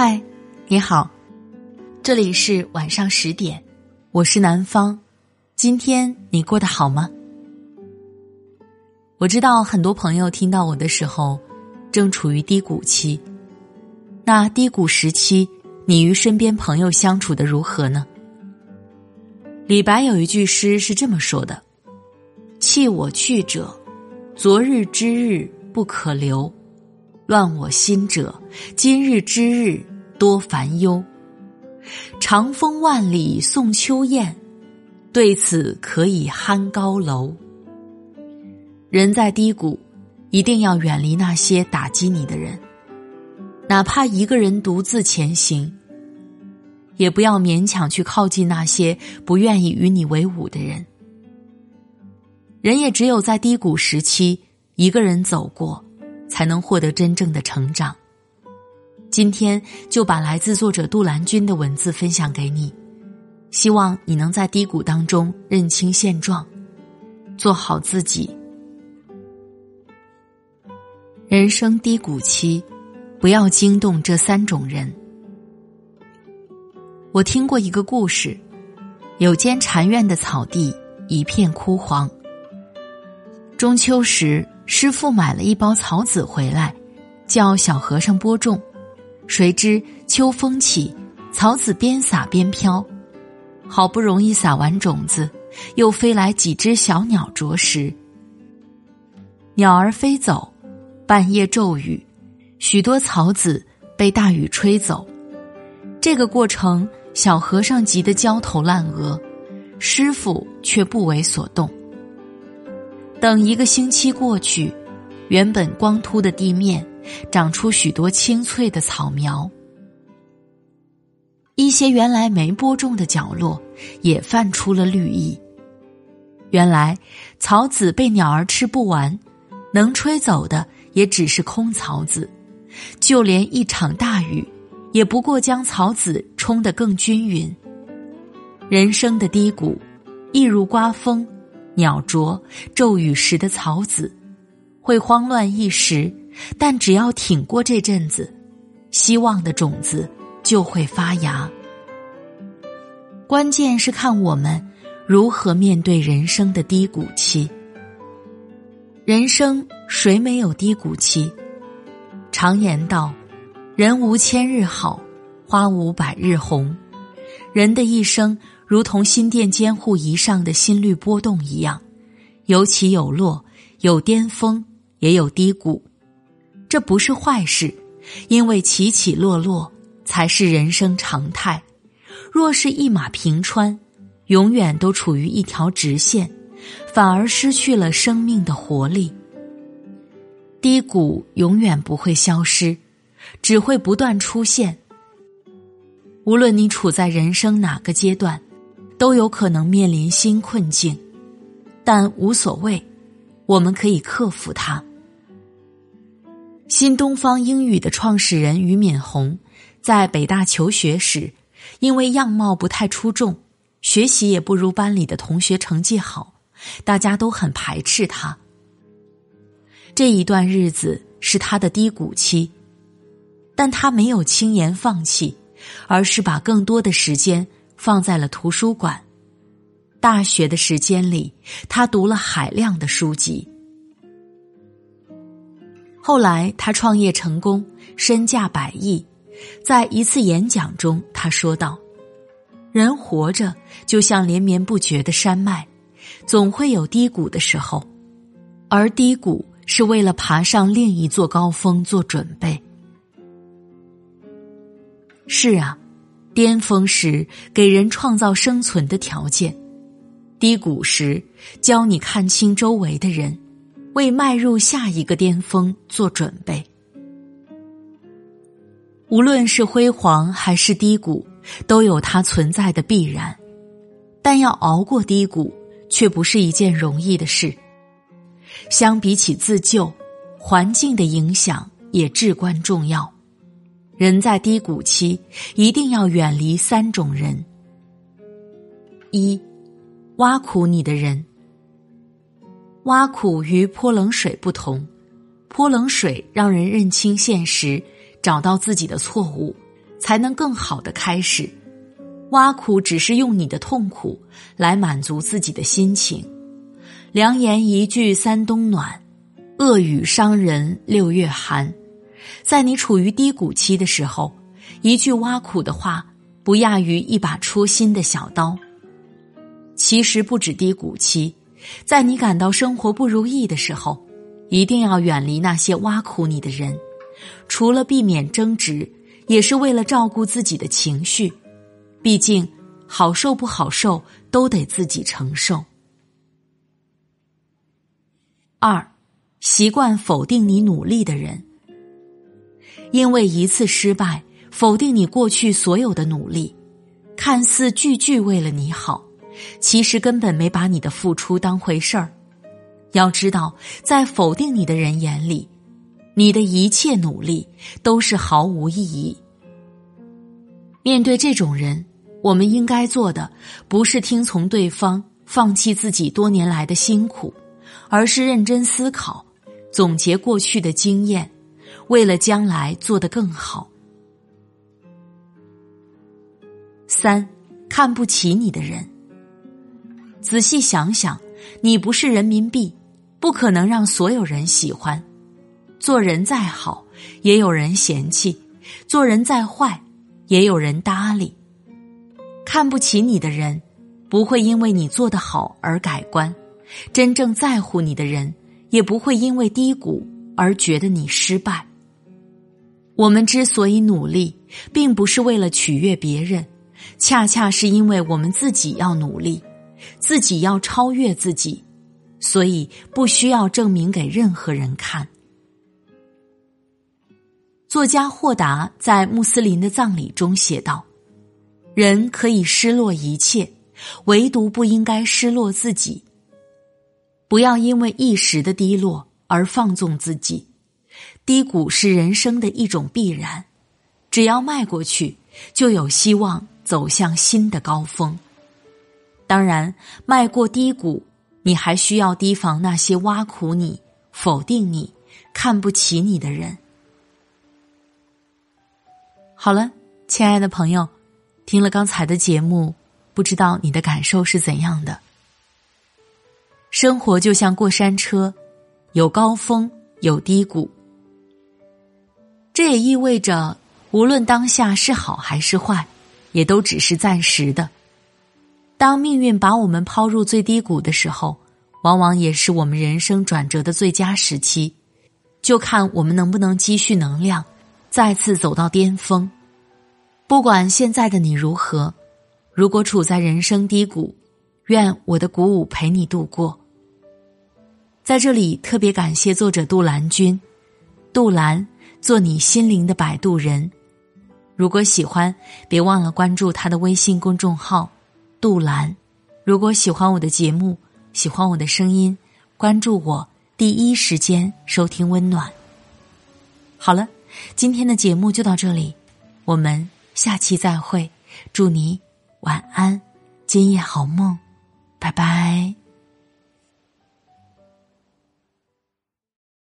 嗨，你好，这里是晚上十点，我是南方。今天你过得好吗？我知道很多朋友听到我的时候，正处于低谷期。那低谷时期，你与身边朋友相处的如何呢？李白有一句诗是这么说的：“弃我去者，昨日之日不可留。”乱我心者，今日之日多烦忧。长风万里送秋雁，对此可以酣高楼。人在低谷，一定要远离那些打击你的人，哪怕一个人独自前行，也不要勉强去靠近那些不愿意与你为伍的人。人也只有在低谷时期，一个人走过。才能获得真正的成长。今天就把来自作者杜兰君的文字分享给你，希望你能在低谷当中认清现状，做好自己。人生低谷期，不要惊动这三种人。我听过一个故事，有间禅院的草地一片枯黄。中秋时。师傅买了一包草籽回来，叫小和尚播种。谁知秋风起，草籽边撒边飘。好不容易撒完种子，又飞来几只小鸟啄食。鸟儿飞走，半夜骤雨，许多草籽被大雨吹走。这个过程，小和尚急得焦头烂额，师傅却不为所动。等一个星期过去，原本光秃的地面长出许多青翠的草苗，一些原来没播种的角落也泛出了绿意。原来草籽被鸟儿吃不完，能吹走的也只是空草籽，就连一场大雨，也不过将草籽冲得更均匀。人生的低谷，一如刮风。鸟啄骤雨时的草籽，会慌乱一时，但只要挺过这阵子，希望的种子就会发芽。关键是看我们如何面对人生的低谷期。人生谁没有低谷期？常言道：“人无千日好，花无百日红。”人的一生。如同心电监护仪上的心率波动一样，有起有落，有巅峰，也有低谷。这不是坏事，因为起起落落才是人生常态。若是一马平川，永远都处于一条直线，反而失去了生命的活力。低谷永远不会消失，只会不断出现。无论你处在人生哪个阶段。都有可能面临新困境，但无所谓，我们可以克服它。新东方英语的创始人俞敏洪在北大求学时，因为样貌不太出众，学习也不如班里的同学成绩好，大家都很排斥他。这一段日子是他的低谷期，但他没有轻言放弃，而是把更多的时间。放在了图书馆。大学的时间里，他读了海量的书籍。后来他创业成功，身价百亿。在一次演讲中，他说道：“人活着就像连绵不绝的山脉，总会有低谷的时候，而低谷是为了爬上另一座高峰做准备。”是啊。巅峰时给人创造生存的条件，低谷时教你看清周围的人，为迈入下一个巅峰做准备。无论是辉煌还是低谷，都有它存在的必然，但要熬过低谷，却不是一件容易的事。相比起自救，环境的影响也至关重要。人在低谷期，一定要远离三种人：一、挖苦你的人。挖苦与泼冷水不同，泼冷水让人认清现实，找到自己的错误，才能更好的开始。挖苦只是用你的痛苦来满足自己的心情。良言一句三冬暖，恶语伤人六月寒。在你处于低谷期的时候，一句挖苦的话，不亚于一把戳心的小刀。其实不止低谷期，在你感到生活不如意的时候，一定要远离那些挖苦你的人。除了避免争执，也是为了照顾自己的情绪。毕竟，好受不好受都得自己承受。二，习惯否定你努力的人。因为一次失败，否定你过去所有的努力，看似句句为了你好，其实根本没把你的付出当回事儿。要知道，在否定你的人眼里，你的一切努力都是毫无意义。面对这种人，我们应该做的不是听从对方，放弃自己多年来的辛苦，而是认真思考，总结过去的经验。为了将来做得更好。三，看不起你的人。仔细想想，你不是人民币，不可能让所有人喜欢。做人再好，也有人嫌弃；做人再坏，也有人搭理。看不起你的人，不会因为你做得好而改观；真正在乎你的人，也不会因为低谷而觉得你失败。我们之所以努力，并不是为了取悦别人，恰恰是因为我们自己要努力，自己要超越自己，所以不需要证明给任何人看。作家霍达在穆斯林的葬礼中写道：“人可以失落一切，唯独不应该失落自己。不要因为一时的低落而放纵自己。”低谷是人生的一种必然，只要迈过去，就有希望走向新的高峰。当然，迈过低谷，你还需要提防那些挖苦你、否定你、看不起你的人。好了，亲爱的朋友，听了刚才的节目，不知道你的感受是怎样的？生活就像过山车，有高峰，有低谷。这也意味着，无论当下是好还是坏，也都只是暂时的。当命运把我们抛入最低谷的时候，往往也是我们人生转折的最佳时期。就看我们能不能积蓄能量，再次走到巅峰。不管现在的你如何，如果处在人生低谷，愿我的鼓舞陪你度过。在这里特别感谢作者杜兰君，杜兰。做你心灵的摆渡人，如果喜欢，别忘了关注他的微信公众号“杜兰”。如果喜欢我的节目，喜欢我的声音，关注我，第一时间收听温暖。好了，今天的节目就到这里，我们下期再会。祝你晚安，今夜好梦，拜拜。